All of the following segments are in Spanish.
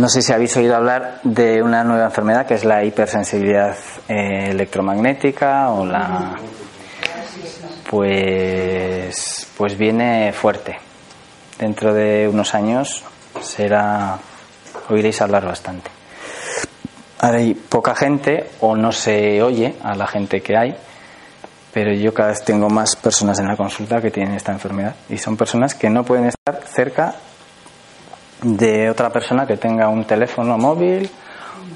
No sé si habéis oído hablar de una nueva enfermedad que es la hipersensibilidad eh, electromagnética o la pues pues viene fuerte. Dentro de unos años será oiréis hablar bastante. Hay poca gente o no se oye a la gente que hay, pero yo cada vez tengo más personas en la consulta que tienen esta enfermedad y son personas que no pueden estar cerca de otra persona que tenga un teléfono móvil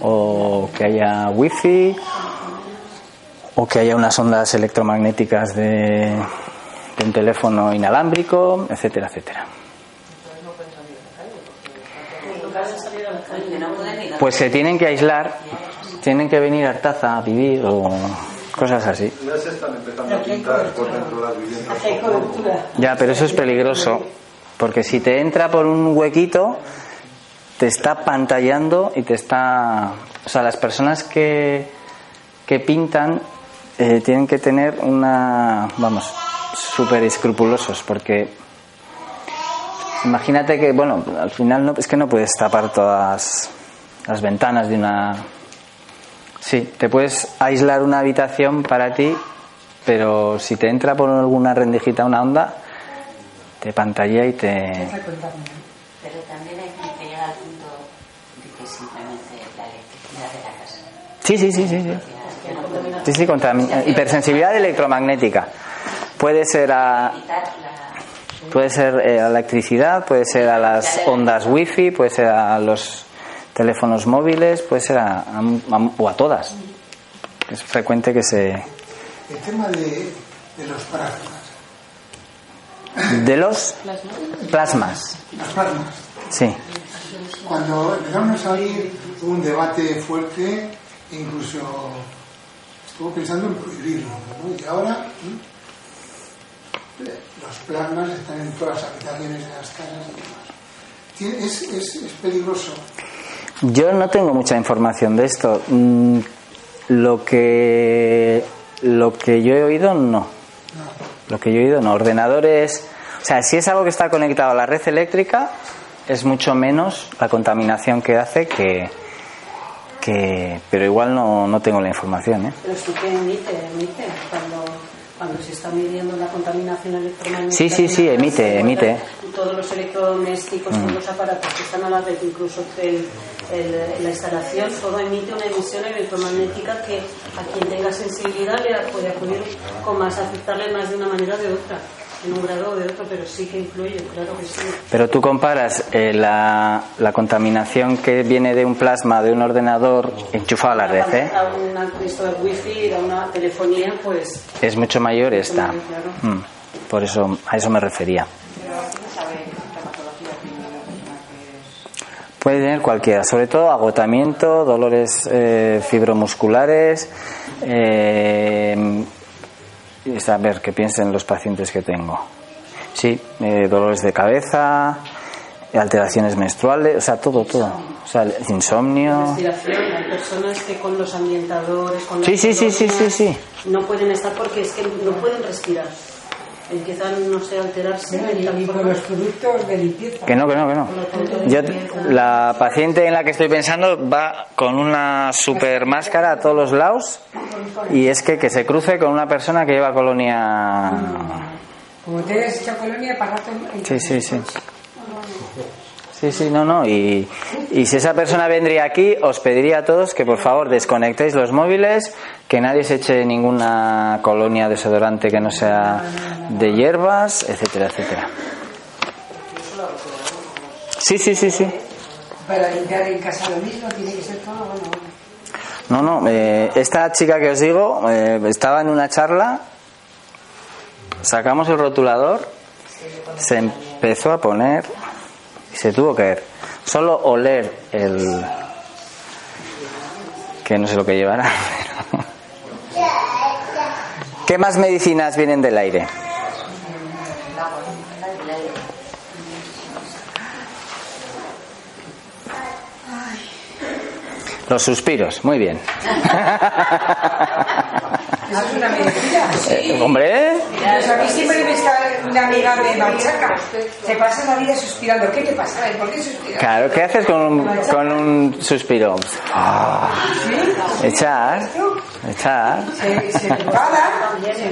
o que haya wifi o que haya unas ondas electromagnéticas de, de un teléfono inalámbrico, etcétera, etcétera. Pues se tienen que aislar, tienen que venir a Artaza a vivir o cosas así. Ya se están empezando a pintar por dentro de las viviendas. Ya, pero eso es peligroso, porque si te entra por un huequito, te está pantallando y te está... O sea, las personas que, que pintan eh, tienen que tener una... Vamos, súper escrupulosos, porque... Imagínate que, bueno, al final no, es que no puedes tapar todas las ventanas de una... Sí, te puedes aislar una habitación para ti, pero si te entra por alguna rendijita una onda, te pantalla y te... Pero también hay que llegar al punto de que simplemente la electricidad de la casa. Sí, sí, sí, sí. sí. Sí, sí, contra hipersensibilidad electromagnética. Puede ser a, puede ser eh, a la electricidad, puede ser a las ondas wifi, puede ser a los teléfonos móviles, puede ser a, a- a- o a todas. Es frecuente que se El tema de, de los plasmas. De los plasmas. Las plasmas. Sí. Cuando empezaron a salir hubo un debate fuerte, incluso estuvo pensando en prohibirlo. ¿no? Y ahora los plasmas están en todas las habitaciones de las casas y demás. Es, es, es peligroso. Yo no tengo mucha información de esto. Mm, Lo que lo que yo he oído no. Lo que yo he oído no. Ordenadores, o sea, si es algo que está conectado a la red eléctrica, es mucho menos la contaminación que hace que que pero igual no, no tengo la información, ¿eh? Pero sí que emite, emite. Cuando, cuando se está midiendo la contaminación electromagnética. Sí, sí, sí, de una emite, emite. Todos los electrodomésticos, todos los aparatos que están a la red, incluso el- el- la instalación, todo emite una emisión electromagnética que a quien tenga sensibilidad le puede acudir con más, afectarle más de una manera o de otra, en un grado o de otro, pero sí que influye, claro que sí. Pero tú comparas eh, la, la contaminación que viene de un plasma de un ordenador enchufado a la red, ¿eh? A una, esto de wifi, a una telefonía, pues Es mucho mayor esta. Claro. Mm, Por eso a eso me refería. Puede tener cualquiera, sobre todo agotamiento, dolores eh, fibromusculares, eh, y a ver, que piensen los pacientes que tengo. Sí, eh, dolores de cabeza, alteraciones menstruales, o sea, todo, todo. O sea, insomnio. respiración. Hay personas que con los ambientadores, con Sí, sí, sí, sí, sí, sí. no pueden estar porque es que no pueden respirar. Empiezan, no sé, a alterarse. Y con los productos de limpieza. Que no, que no, que no. Yo, la paciente en la que estoy pensando va con una super máscara a todos los lados y es que que se cruce con una persona que lleva colonia. Como te hayas hecho colonia, para rato. Sí, sí, sí. Sí, sí, no, no. Y, y si esa persona vendría aquí, os pediría a todos que por favor desconectéis los móviles, que nadie se eche ninguna colonia desodorante que no sea de hierbas, etcétera, etcétera. Sí, sí, sí, sí. Para limpiar en casa lo mismo, tiene que ser todo, bueno. No, no, eh, esta chica que os digo eh, estaba en una charla, sacamos el rotulador, se empezó a poner se tuvo que. Solo oler el... que no sé lo que llevará. ¿Qué más medicinas vienen del aire? Los suspiros, muy bien. Es una. Eh, hombre, Pues a mí siempre me está una amiga me machaca. Se pasa la vida suspirando. ¿Qué te pasa? ¿Por qué suspiras? Claro, ¿qué haces con un, con un suspiro? Ah, echar, echar, Se, se enfada, se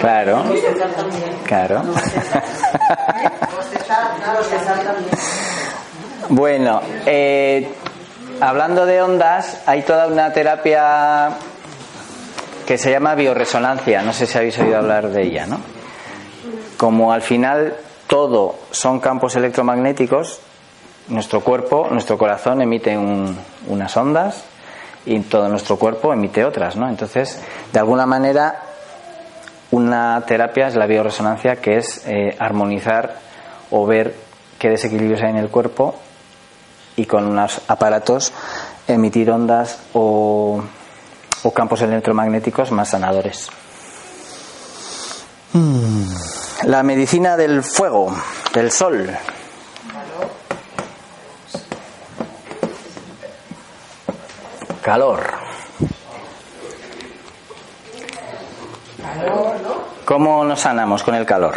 claro, claro. Bueno, eh, hablando de ondas, hay toda una terapia que se llama bioresonancia, no sé si habéis oído hablar de ella, ¿no? Como al final todo son campos electromagnéticos, nuestro cuerpo, nuestro corazón emite un- unas ondas y todo nuestro cuerpo emite otras, ¿no? Entonces, de alguna manera, una terapia es la bioresonancia, que es eh, armonizar o ver qué desequilibrios hay en el cuerpo y con unos aparatos emitir ondas o, o campos electromagnéticos más sanadores. Mm. La medicina del fuego, del sol. Calor. Calor, ¿no? ¿Cómo nos sanamos con el calor?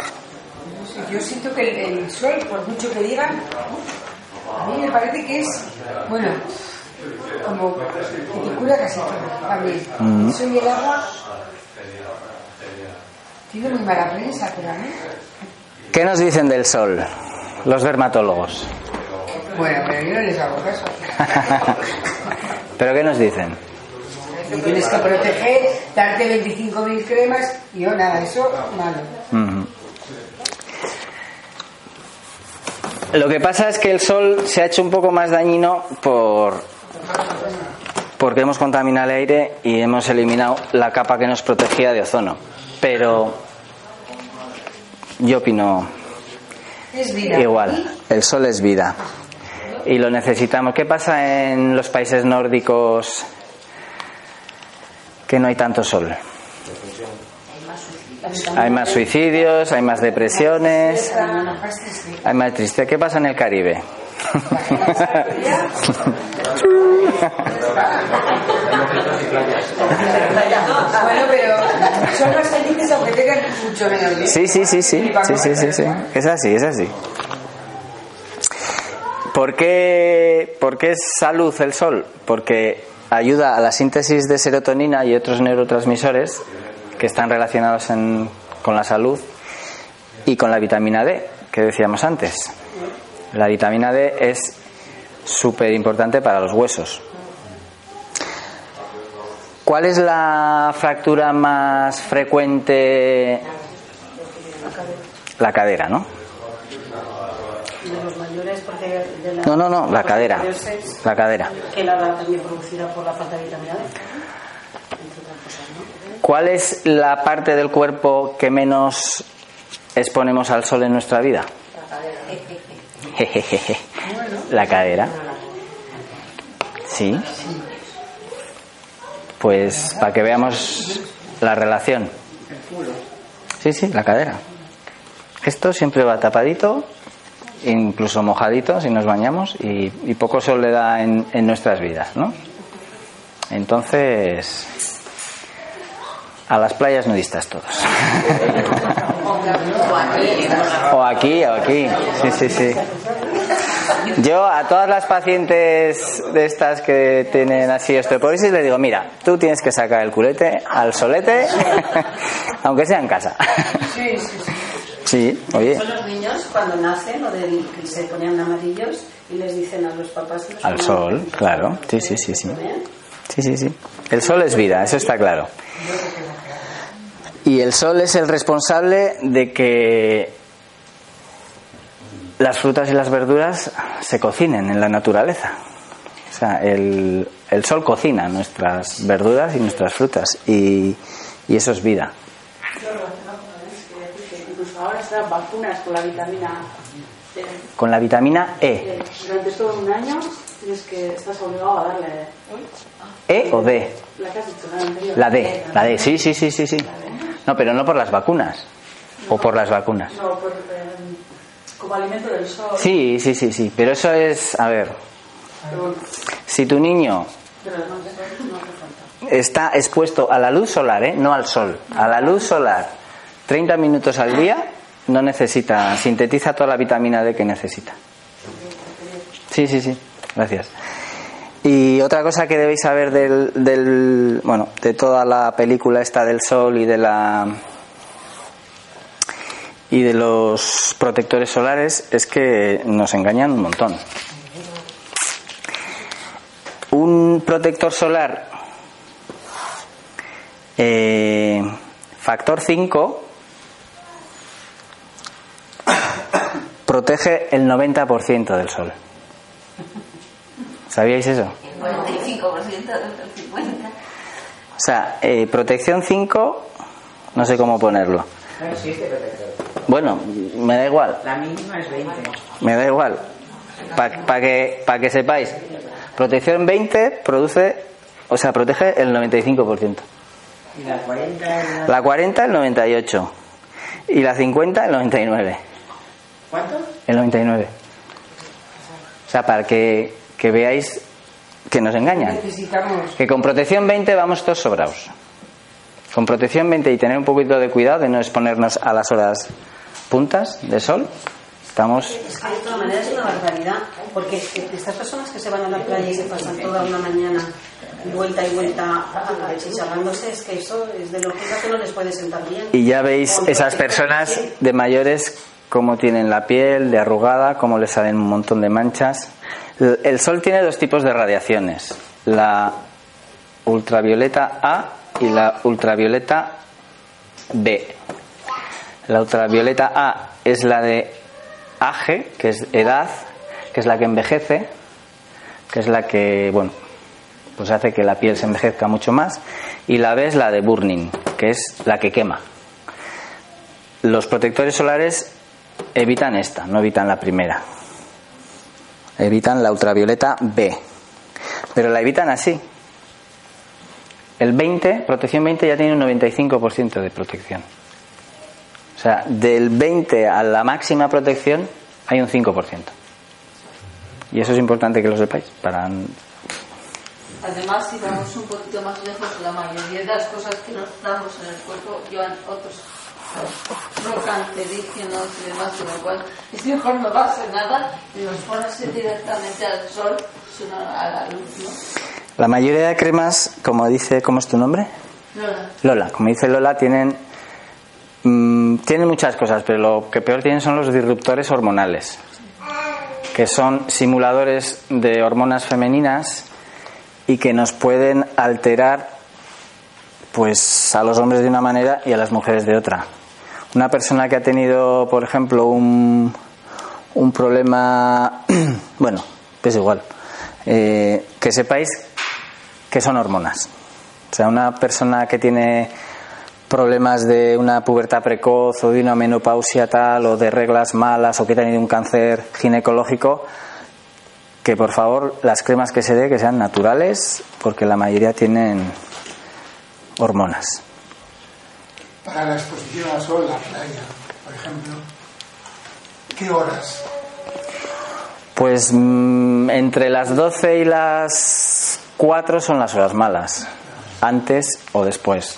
Yo siento que el, el sol, por mucho que digan, a mí me parece que es, bueno, como cura casi todo también. Mm. Eso y el agua tiene muy mala prensa, pero a mí. ¿Qué nos dicen del sol los dermatólogos? Bueno, pero yo no les hago caso. ¿Pero qué nos dicen? Te tienes que proteger, darte 25.000 cremas y yo nada, eso malo. Lo que pasa es que el sol se ha hecho un poco más dañino por porque hemos contaminado el aire y hemos eliminado la capa que nos protegía de ozono. Pero yo opino Es vida. igual. El sol es vida y lo necesitamos. ¿Qué pasa en los países nórdicos que no hay tanto sol? Hay más suicidios, hay más depresiones, hay más tristeza. ¿Qué pasa en el Caribe? Bueno, pero son más felices aunque tengan mucho menos dinero. Sí, sí, sí, sí, sí, sí, sí, sí. Es así, es así. ¿Por qué, ¿Por qué es salud el sol? Porque ayuda a la síntesis de serotonina y otros neurotransmisores que están relacionados en- con la salud y con la vitamina D, que decíamos antes. La vitamina D es súper importante para los huesos. ¿Cuál es la fractura más frecuente? La cadera, ¿no? La. No, no, no, la cadera. La cadera. Que la también producida por la falta de vitamina D. ¿Cuál es la parte del cuerpo que menos exponemos al sol en nuestra vida? La cadera. Sí. Pues para que veamos la relación. Sí, sí, la cadera. Esto siempre va tapadito, incluso mojadito si nos bañamos y, y poco sol le da en, en nuestras vidas, ¿no? Entonces, a las playas nudistas todos. O aquí, o aquí. Sí, sí, sí. Yo a todas las pacientes de estas que tienen así osteoporosis les digo, mira, tú tienes que sacar el culete al solete, aunque sea en casa. Sí, sí, sí. Sí, oye, Son los niños cuando nacen, del que se ponían amarillos y les dicen a los papás. los al sol, amarillos. claro. Sí, sí, sí, sí. Sí, sí, sí. El sol es vida, eso está claro. Y el sol es el responsable de que las frutas y las verduras se cocinen en la naturaleza. O sea, el, el sol cocina nuestras verduras y nuestras frutas y, y eso es vida. Incluso ahora vacunas con la vitamina. Con la vitamina E. Durante todo un año tienes que, estás obligado a darle ¿E o D? la que has dicho, la anterior. La D, la D, sí, sí, sí, sí, sí. No, pero no por las vacunas. O por las vacunas. No, por, eh, como alimento del sol. Sí, sí, sí, sí. Pero eso es, a ver, si tu niño está expuesto a la luz solar, ¿eh? no al sol, a la luz solar, 30 minutos al día, no necesita, sintetiza toda la vitamina D que necesita. Sí, sí, sí, gracias. Y otra cosa que debéis saber del, del, bueno, de toda la película esta del sol y de la y de los protectores solares es que nos engañan un montón. Un protector solar eh, factor 5 protege el 90% del sol. ¿Sabíais eso? El 45% del 50%. O sea, eh, protección 5, no sé cómo ponerlo. No existe protector. Bueno, me da igual, La mínima es 20. me da igual. Para que, pa que sepáis, protección 20 produce, o sea, protege el 95%. Y la 40 es la... La 40 el 98 y la 50 el 99. ¿Cuánto? El 99. O sea, para que, que veáis que nos engañan. Que con protección 20 vamos todos sobrados. Con protección 20 y tener un poquito de cuidado de no exponernos a las horas puntas de sol, estamos... Es que de todas maneras es una barbaridad, porque estas personas que se van a la playa y se pasan toda una mañana vuelta y vuelta achicharrándose, es que eso es de lógica que no les puede sentar bien. Y ya veis esas personas de mayores cómo tienen la piel de arrugada, cómo les salen un montón de manchas. El sol tiene dos tipos de radiaciones, la ultravioleta A y la ultravioleta B. La ultravioleta A es la de age, que es edad, que es la que envejece, que es la que, bueno, pues hace que la piel se envejezca mucho más. Y la B es la de burning, que es la que quema. Los protectores solares evitan esta, no evitan la primera. Evitan la ultravioleta B. Pero la evitan así. El 20, protección 20 ya tiene un 95% de protección. O sea, del 20 a la máxima protección hay un 5%. Y eso es importante que lo sepáis para Además, si vamos un poquito más lejos, la mayoría de las cosas que nos damos en el cuerpo llevan otros no cancerígenos y demás, con lo cual es mejor no darse nada y nos ponerse directamente al sol, sino a la luz, ¿no? La mayoría de cremas, como dice, ¿cómo es tu nombre? Lola. Lola, como dice Lola, tienen mm, tienen muchas cosas, pero lo que peor tienen son los disruptores hormonales, que son simuladores de hormonas femeninas y que nos pueden alterar pues a los hombres de una manera y a las mujeres de otra. Una persona que ha tenido, por ejemplo, un, un problema, bueno, es igual, eh, que sepáis que son hormonas. O sea, una persona que tiene problemas de una pubertad precoz o de una menopausia tal o de reglas malas o que ha tenido un cáncer ginecológico, que por favor las cremas que se dé que sean naturales porque la mayoría tienen hormonas. Para la exposición al sol, la playa, por ejemplo, ¿qué horas? Pues mm, entre las 12 y las 4 son las horas malas, antes o después.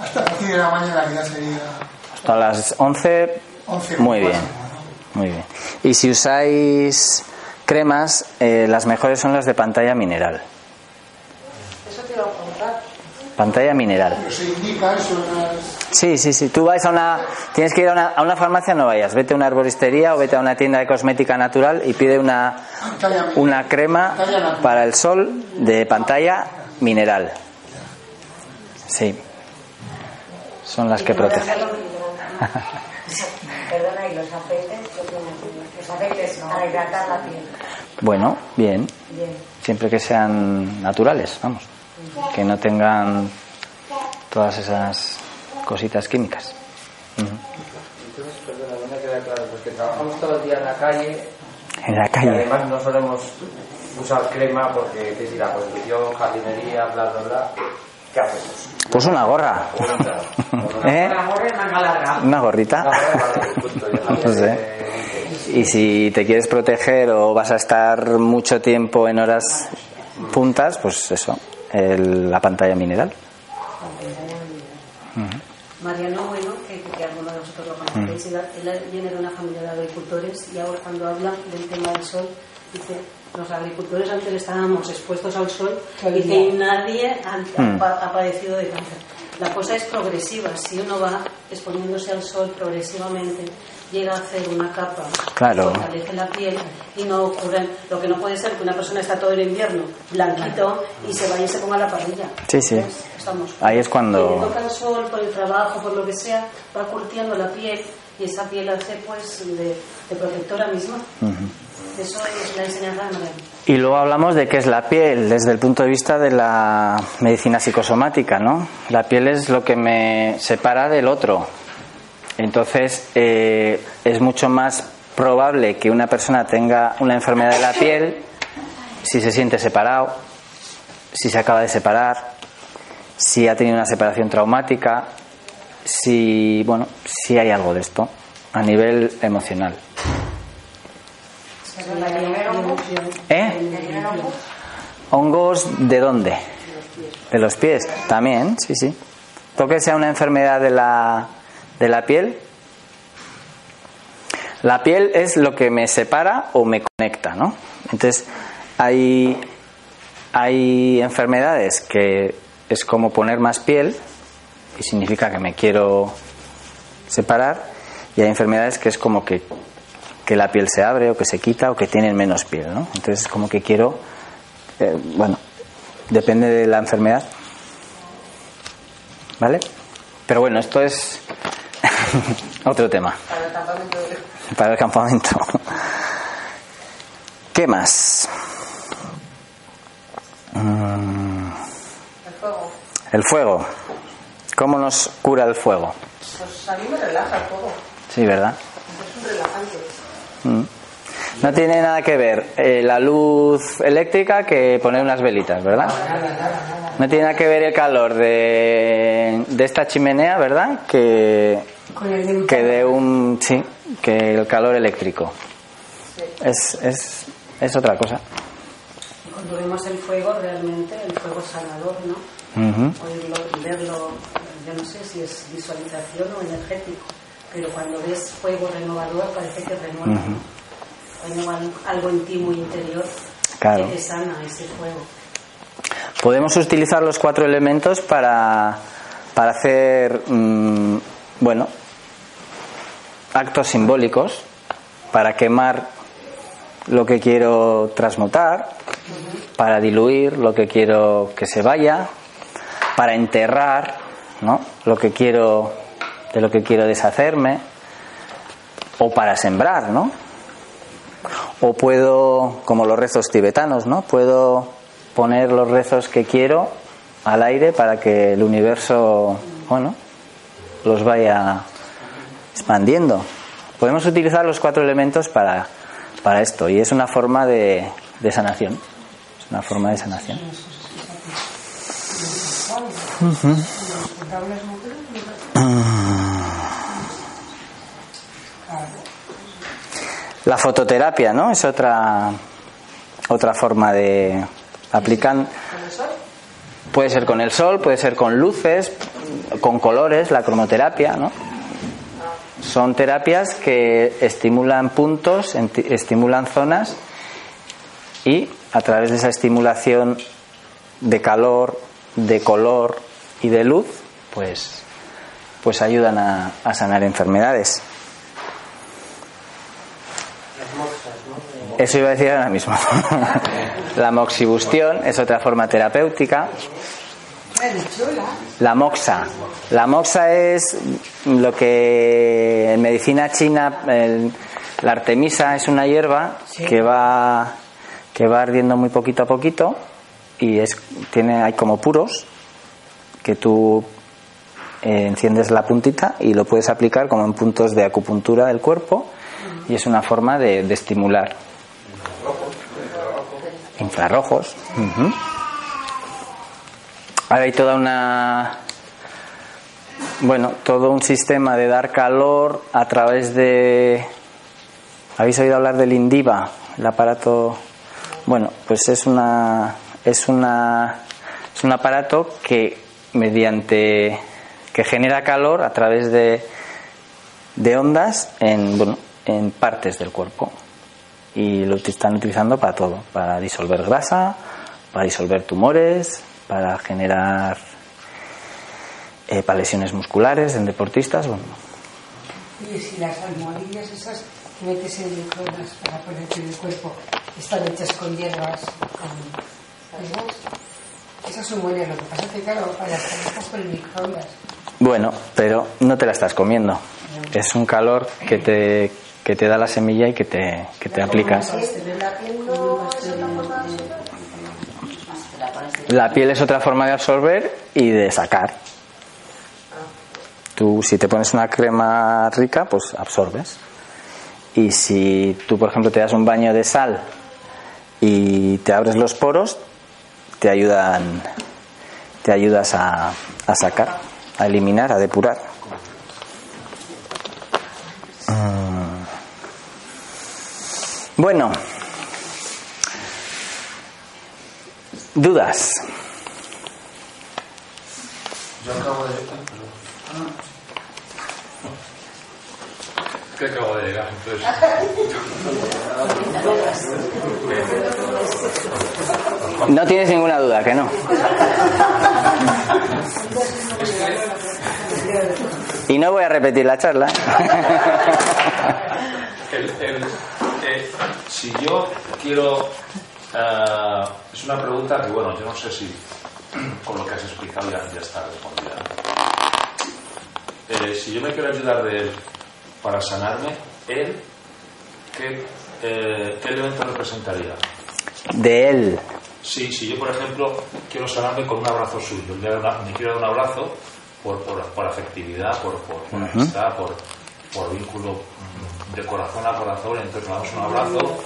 Hasta a partir de la mañana que ya sería... Hasta las 11, 11 muy bien. Muy bien. Y si usáis cremas, eh, las mejores son las de pantalla mineral. Eso te iba a preguntar. Pantalla mineral. Pero se indica eso en las... Sí, sí, sí. Tú vas a una. Tienes que ir a una, a una farmacia, no vayas. Vete a una arboristería o vete a una tienda de cosmética natural y pide una, una crema para el sol de pantalla mineral. Sí. Son las que protegen. Perdona, ¿y los aceites? Los aceites para hidratar la piel. Bueno. Bien. Siempre que sean naturales, vamos. Que no tengan todas esas cositas químicas. Entonces, perdona, no me queda claro, porque trabajamos todo el día en la calle En la y calle. además no solemos usar crema porque es decir, la construcción, jardinería, bla, bla, bla. ¿Qué hacemos? Pues una gorra. ¿Eh? Una gorra y manga larga. Una gorrita. Está. No sé. Y si te quieres proteger o vas a estar mucho tiempo en horas puntas, pues eso, el- la pantalla mineral. Mariano Bueno, que, que alguno de vosotros lo conocéis, él, él viene de una familia de agricultores y ahora cuando habla del tema del sol, dice, los agricultores antes estábamos expuestos al sol y que nadie ha, Mm. ha- ha padecido de cáncer. La cosa es progresiva, si uno va exponiéndose al sol progresivamente, llega a hacer una capa, Claro. fortalece la piel y no ocurre, lo que no puede ser que una persona está todo el invierno blanquito y se vaya y se ponga la parrilla. Sí, sí. ¿Ves? Estamos. Ahí es cuando- Y le toca el sol por el trabajo, por lo que sea, va curtiendo la piel y esa piel hace pues de, de protectora misma. Y luego hablamos de qué es la piel desde el punto de vista de la medicina psicosomática, ¿no? La piel es lo que me separa del otro. Entonces, eh, es mucho más probable que una persona tenga una enfermedad de la piel si se siente separado, si se acaba de separar, si ha tenido una separación traumática, si, bueno, si hay algo de esto a nivel emocional. ¿Eh? ¿Hongos de dónde? De los pies. También, sí, sí. ¿Todo que sea una enfermedad de la, de la piel? La piel es lo que me separa o me conecta, ¿no? Entonces, hay, hay enfermedades que es como poner más piel y significa que me quiero separar y hay enfermedades que es como que, que la piel se abre o que se quita o que tienen menos piel, ¿no? Entonces es como que quiero, eh, bueno, depende de la enfermedad, ¿vale? Pero bueno, esto es otro tema Para el campamento para el campamento. ¿Qué más? Mm, El fuego. El fuego. ¿Cómo nos cura el fuego? Pues a mí me relaja el fuego. Sí, ¿verdad? Es un relajante. Mm. No tiene nada que ver eh, la luz eléctrica que poner unas velitas, ¿verdad? No tiene nada que ver el calor de, de esta chimenea, ¿verdad? Que, que de un sí, que el calor eléctrico. Es, es, es otra cosa. Cuando vemos el fuego, realmente el fuego sanador, ¿no? Oírlo y verlo, yo no sé si es visualización o energético, pero cuando ves fuego renovador parece que renueva. Renueva algo en ti muy interior Claro. que te sana ese fuego. Podemos utilizar los cuatro elementos para, para hacer, mm, bueno, actos simbólicos, para quemar lo que quiero transmutar, para diluir lo que quiero que se vaya, para enterrar, ¿no? Lo que quiero, de lo que quiero deshacerme, o para sembrar, ¿no? O puedo, como los rezos tibetanos, ¿no? Puedo poner los rezos que quiero al aire para que el universo, bueno, los vaya expandiendo. Podemos utilizar los cuatro elementos para, para esto y es una forma de, de sanación. Es una forma de sanación. Ujú. La fototerapia, ¿no? Es otra otra forma de aplican puede ser con el sol, puede ser con luces, con colores, la cromoterapia, ¿no? son terapias que estimulan puntos, estimulan zonas y a través de esa estimulación de calor, de color y de luz, pues, pues ayudan a, a sanar enfermedades. Eso iba a decir ahora mismo. La moxibustión es otra forma terapéutica. La moxa. La moxa es lo que en medicina china el- la artemisa es una hierba que va que va ardiendo muy poquito a poquito y es tiene hay como puros que tú eh, enciendes la puntita y lo puedes aplicar como en puntos de acupuntura del cuerpo y es una forma de, de estimular infrarrojos. Ahora hay toda una. Bueno, todo un sistema de dar calor a través de. ¿Habéis oído hablar del Indiva? El aparato. Bueno, pues es una. Es una. Es un aparato que mediante. que genera calor a través de. de ondas en, bueno, en partes del cuerpo. Y lo están utilizando para todo: para disolver grasa, para disolver tumores, para generar eh, para lesiones musculares en deportistas. Bueno, Oye, si las almohadillas esas que metes en microondas para ponerte en el cuerpo están hechas con hierbas, con son buenas, lo que pasa es que claro, para las están con el microondas. bueno, pero no te la estás comiendo. Es un calor que te, que te da la semilla y que te, que te aplicas. La piel es otra forma de absorber y de sacar. Tú, si te pones una crema rica, pues absorbes. Y si tú, por ejemplo, te das un baño de sal y te abres los poros, te ayudan, te ayudas a, a sacar, a eliminar, a depurar. Bueno, dudas. Yo acabo de. ¿Qué acabo de llegar? Entonces. No tienes ninguna duda, que no. Y no voy a repetir la charla. El- el- si yo quiero. eh, es una pregunta que, bueno, yo no sé si con lo que has explicado ya, ya está respondida. Eh, si yo me quiero ayudar de él para sanarme, él, ¿qué, eh, ¿qué elemento representaría? De él. Sí, si yo, por ejemplo, quiero sanarme con un abrazo suyo, me quiero dar un abrazo por, por, por afectividad, por, por, por amistad, por, por vínculo de corazón a corazón, entonces nos damos un abrazo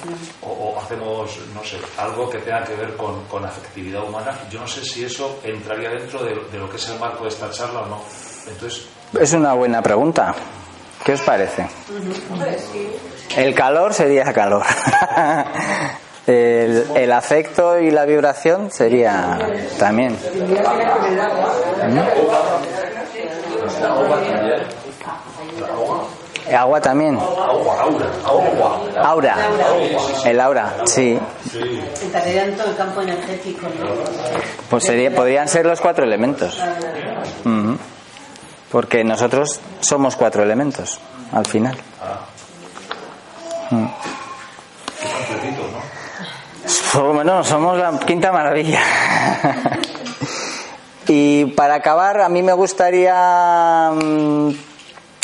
o, o hacemos, no sé, algo que tenga que ver con, con afectividad humana. Yo no sé si eso entraría dentro de, de lo que es el marco de esta charla o no. Entonces, Es una buena pregunta. ¿Qué os parece? El calor sería calor. El, el afecto y la vibración sería también. ¿Mm? Agua también. Aura. El aura, sí. Entrarían todo el campo energético, ¿no? Pues sería, podrían ser los cuatro elementos. Ujú. Porque nosotros somos cuatro elementos, al final. Mm. Bueno, somos la quinta maravilla. y para acabar, a mí me gustaría, mm,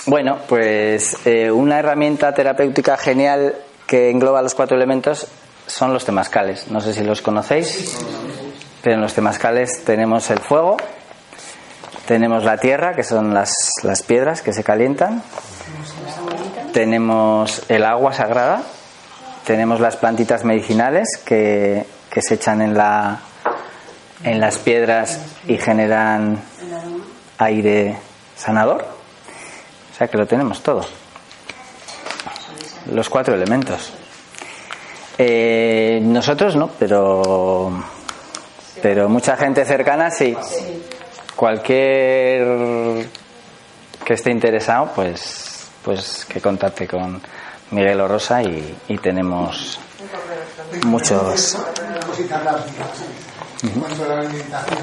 bueno, pues eh, una herramienta terapéutica genial que engloba los cuatro elementos son los temazcales. No sé si los conocéis, pero en los temazcales tenemos el fuego, tenemos la tierra, que son las, las piedras que se calientan, tenemos el agua sagrada, tenemos las plantitas medicinales que, que se echan en, la, en las piedras y generan aire sanador. O sea que lo tenemos todo. Los cuatro elementos. Eh, nosotros no, pero, pero mucha gente cercana sí. Cualquier que esté interesado, pues, pues que contacte con Miguel o Rosa y, y tenemos muchos. Una cosita rápida. En cuanto a la alimentación,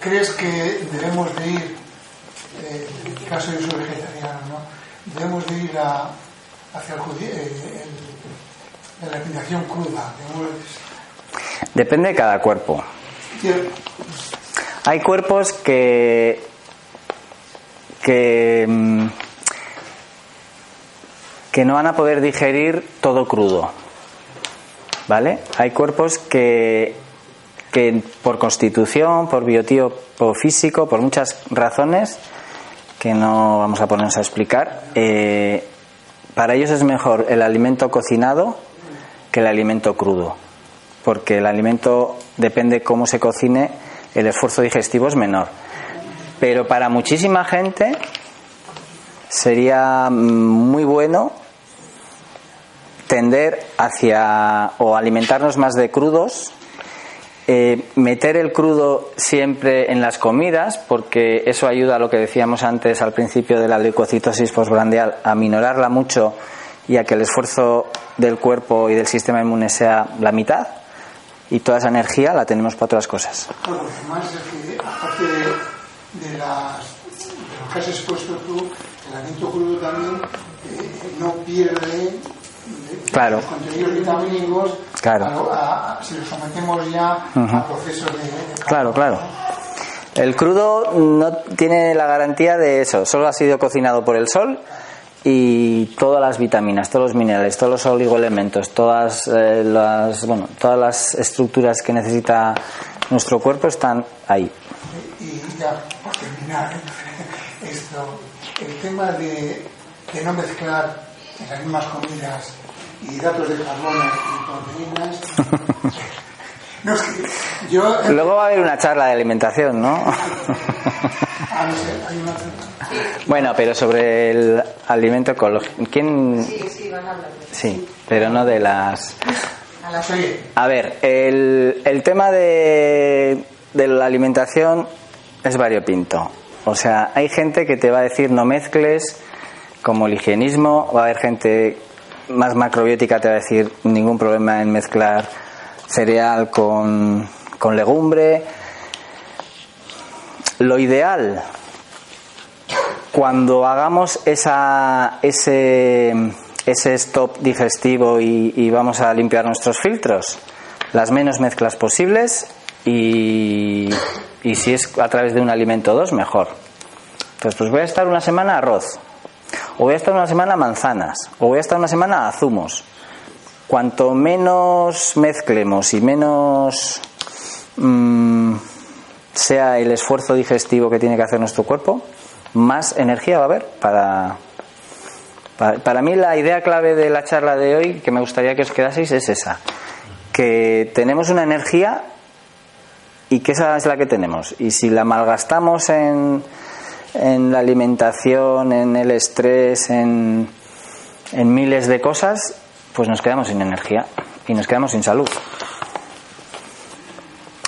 ¿crees que debemos de ir, eh, el caso yo soy vegetariano, ¿no? debemos de ir a, hacia el, eh, el- la alimentación cruda? Debemos Depende de cada cuerpo. Hay cuerpos que que mm, que no van a poder digerir todo crudo. ¿Vale? Hay cuerpos que que por constitución, por biotipo físico, por muchas razones que no vamos a ponernos a explicar, eh, para ellos es mejor el alimento cocinado que el alimento crudo, porque el alimento depende cómo se cocine, el esfuerzo digestivo es menor. Pero para muchísima gente sería muy bueno tender hacia o alimentarnos más de crudos, eh, meter el crudo siempre en las comidas, porque eso ayuda a lo que decíamos antes al principio de la leucocitosis postprandial, a minorarla mucho y a que el esfuerzo del cuerpo y del sistema inmune sea la mitad, y toda esa energía la tenemos para otras cosas. Bueno, además es que aparte de, de las, de lo que has expuesto tú, el alimento crudo también eh, no pierde Claro. los contenidos vitamínicos Claro. a a- si lo sometemos ya Ujú. a procesos de, de Claro, claro. El crudo no tiene la garantía de eso, solo ha sido cocinado por el sol y todas las vitaminas, todos los minerales, todos los oligoelementos, todas eh, las, bueno, todas las estructuras que necesita nuestro cuerpo están ahí. Y ya, por terminar, esto, el tema de, de no mezclar en las mismas comidas hidratos de carbono y proteínas. No, es que yo. Luego va a haber una charla de alimentación, ¿no? Ah, no sé, hay una. Bueno, pero sobre el alimento ecológico. ¿Quién? Sí, sí, van a hablar. Sí, pero no de las. A la Sí, A ver, el, el tema de, de la alimentación es variopinto. O sea, hay gente que te va a decir no mezcles, como el higienismo, va a haber gente más macrobiótica te va a decir ningún problema en mezclar cereal con, con legumbre. Lo ideal, cuando hagamos esa, ese, ese stop digestivo y, vamos a limpiar nuestros filtros, las menos mezclas posibles y, y si es a través de un alimento o dos, mejor. Entonces, pues voy a estar una semana arroz, o voy a estar una semana manzanas, o voy a estar una semana zumos. Cuanto menos mezclemos y menos mm, sea el esfuerzo digestivo que tiene que hacer nuestro cuerpo, más energía va a haber para, para, para mí la idea clave de la charla de hoy que me gustaría que os quedaseis es esa, que tenemos una energía y que esa es la que tenemos. Y si la malgastamos en, en la alimentación, en el estrés, en, en miles de cosas, pues nos quedamos sin energía y nos quedamos sin salud.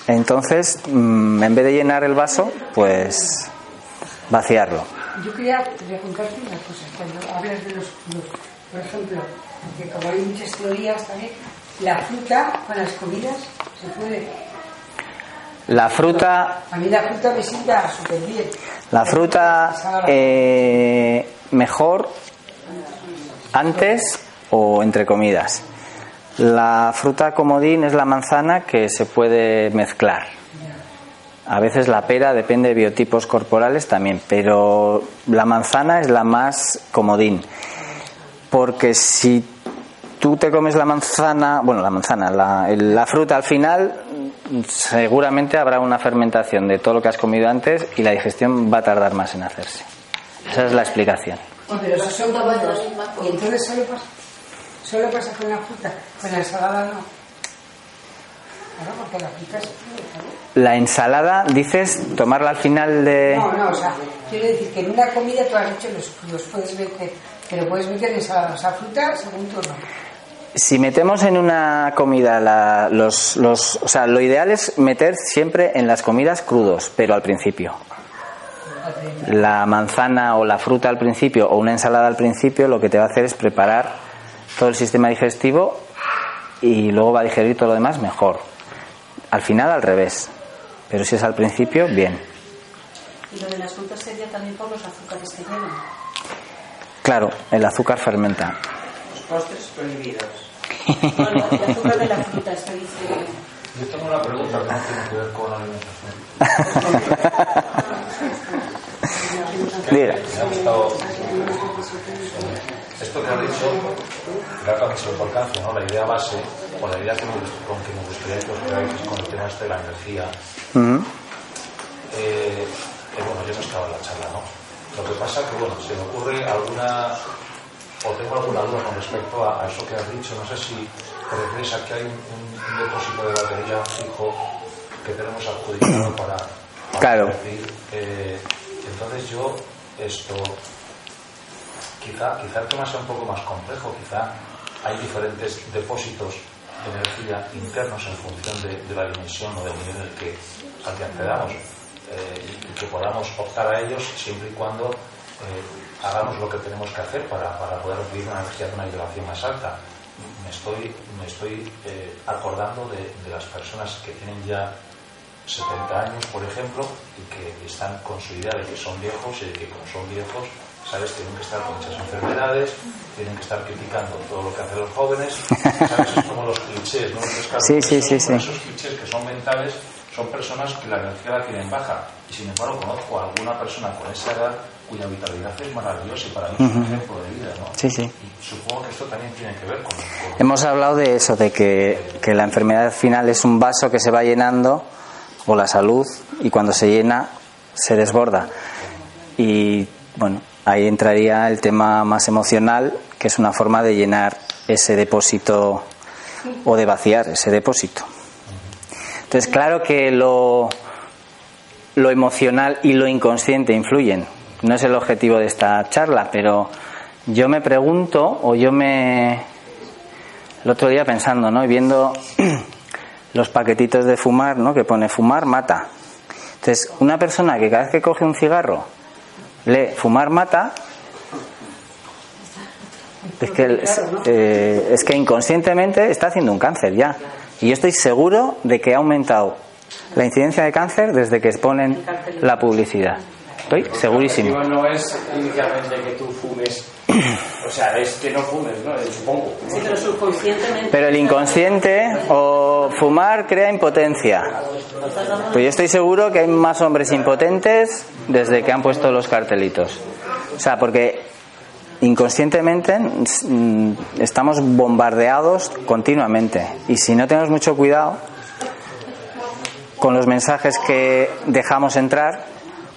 Entonces, mm, en vez de llenar el vaso, pues vaciarlo. Yo quería preguntarte una cosa. Cuando hablas de los crudos, por ejemplo, como hay muchas teorías también, la fruta con las comidas se puede. La fruta, A mí la fruta me sienta súper bien. la fruta eh, mejor antes o entre comidas. La fruta comodín es la manzana que se puede mezclar. A veces la pera depende de biotipos corporales también, pero la manzana es la más comodín. Porque si tú te comes la manzana, bueno, la manzana, la fruta al final, seguramente habrá una fermentación de todo lo que has comido antes y la digestión va a tardar más en hacerse. Esa es la explicación. Pero esos son comidos. Y entonces solo pasa, solo pasa con la fruta, con la ensalada no. La ensalada, dices, tomarla al final de... No, no, o sea, quiero decir que en una comida tú has dicho los crudos, puedes meter, pero puedes meter ensalada, o sea, fruta según tu no. Si metemos en una comida la- los, los... O sea, lo ideal es meter siempre en las comidas crudos, pero al principio. La manzana o la fruta al principio o una ensalada al principio lo que te va a hacer es preparar todo el sistema digestivo y luego va a digerir todo lo demás mejor. Al final al revés, pero si es al principio, bien. Y lo de las frutas sería también por los azúcares que llevan. Claro, el azúcar fermenta. Los postres prohibidos. Bueno, el azúcar de la fruta, diciendo. Yo tengo una pregunta que no tiene que ver con la alimentación. Mira. Me ha gustado esto que has dicho, claro también se lo alcance, ¿no? La idea base, o la idea que con que me gustaría que os quedáis con el tema este de la energía. Eh, eh, bueno, yo no estaba en la charla, ¿no? Lo que pasa que, bueno, se me ocurre alguna, o tengo alguna duda con respecto a, a eso que has dicho. No sé si te refieres a que hay un, depósito de batería fijo que tenemos adjudicado para, para Claro. eh, entonces yo, esto, quizá, quizá el tema sea un poco más complejo, quizá hay diferentes depósitos de energía internos en función de, de la dimensión o del nivel en el que, al que accedamos eh, y, y que podamos optar a ellos siempre y cuando eh, hagamos lo que tenemos que hacer para, para poder recibir una energía de una vibración más alta. Me estoy, me estoy eh, acordando de, de las personas que tienen ya 70 años, por ejemplo, y que están con su idea de que son viejos y de que como son viejos, ¿sabes? Tienen que estar con muchas enfermedades, tienen que estar criticando todo lo que hacen los jóvenes, ¿sabes? Es como los clichés, ¿no? Entonces, claro, Sí, sí, esos- sí, sí. Esos clichés que son mentales son personas que la energía la tienen baja. Y sin embargo, conozco a alguna persona con esa edad cuya vitalidad es maravillosa y para mí es un ejemplo de vida, ¿no? Sí, sí. Y supongo que esto también tiene que ver con, con- Hemos hablado de eso, de que, que la enfermedad final es un vaso que se va llenando, o la salud, y cuando se llena se desborda. Y bueno, ahí entraría el tema más emocional, que es una forma de llenar ese depósito o de vaciar ese depósito. Entonces, claro que lo, lo emocional y lo inconsciente influyen. No es el objetivo de esta charla, pero yo me pregunto, o yo me, el otro día pensando, ¿no? Y viendo los paquetitos de fumar, ¿no? Que pone fumar mata. Entonces, una persona que cada vez que coge un cigarro lee fumar mata, es que, eh, es que inconscientemente está haciendo un cáncer ya. Y yo estoy seguro de que ha aumentado la incidencia de cáncer desde que exponen la publicidad. Estoy segurísimo. El no es inicialmente que tú fumes, o sea, es que no fumes, ¿no? Supongo. Sí, pero subconscientemente. Pero el inconsciente o fumar crea impotencia. Pues yo estoy seguro que hay más hombres impotentes desde que han puesto los cartelitos. O sea, porque inconscientemente mm, estamos bombardeados continuamente. Y si no tenemos mucho cuidado con los mensajes que dejamos entrar,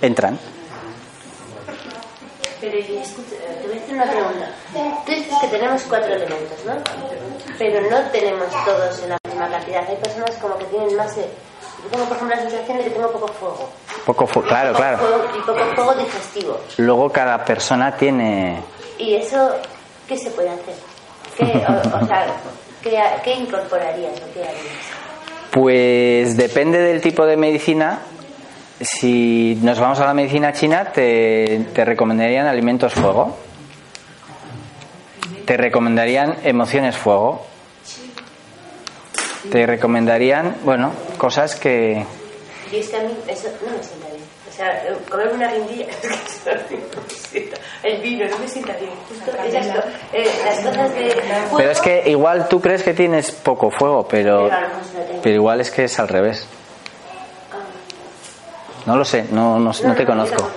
entran. Pero escucha, te voy a hacer una pregunta. Tú dices que tenemos cuatro elementos, ¿no? Pero no tenemos todos en la misma cantidad. Hay personas como que tienen más de... Yo tengo, por ejemplo, la sensación de que tengo poco fuego. Poco fu- claro, Poco claro. fuego y poco fuego digestivo. Luego cada persona tiene ¿Y eso qué se puede hacer? ¿Qué, o, o sea, ¿qué, qué incorporarías o qué harías? Pues depende del tipo de medicina. Si nos vamos a la medicina china, te, te recomendarían alimentos fuego. Te recomendarían emociones fuego. Te recomendarían, bueno, cosas que... Y es que a mí eso no me sienta bien. O sea, eh, comerme una guindilla, eso no me sienta. el vino no me sienta bien. Justo esas co- eh, las cosas de Pero es que igual tú crees que tienes poco fuego, pero, pero igual es que es al revés. No lo sé, no, no, no te conozco.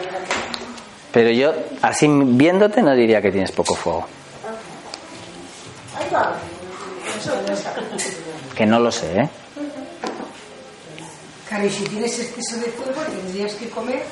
Pero yo, así viéndote, no diría que tienes poco fuego. Que no lo sé, ¿eh? Claro, y si tienes exceso de fuego, tendrías que comer.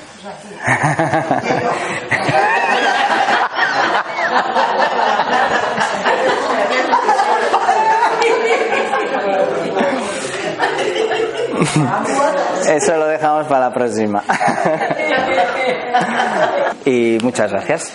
pues, Eso lo dejamos para la próxima. y muchas gracias.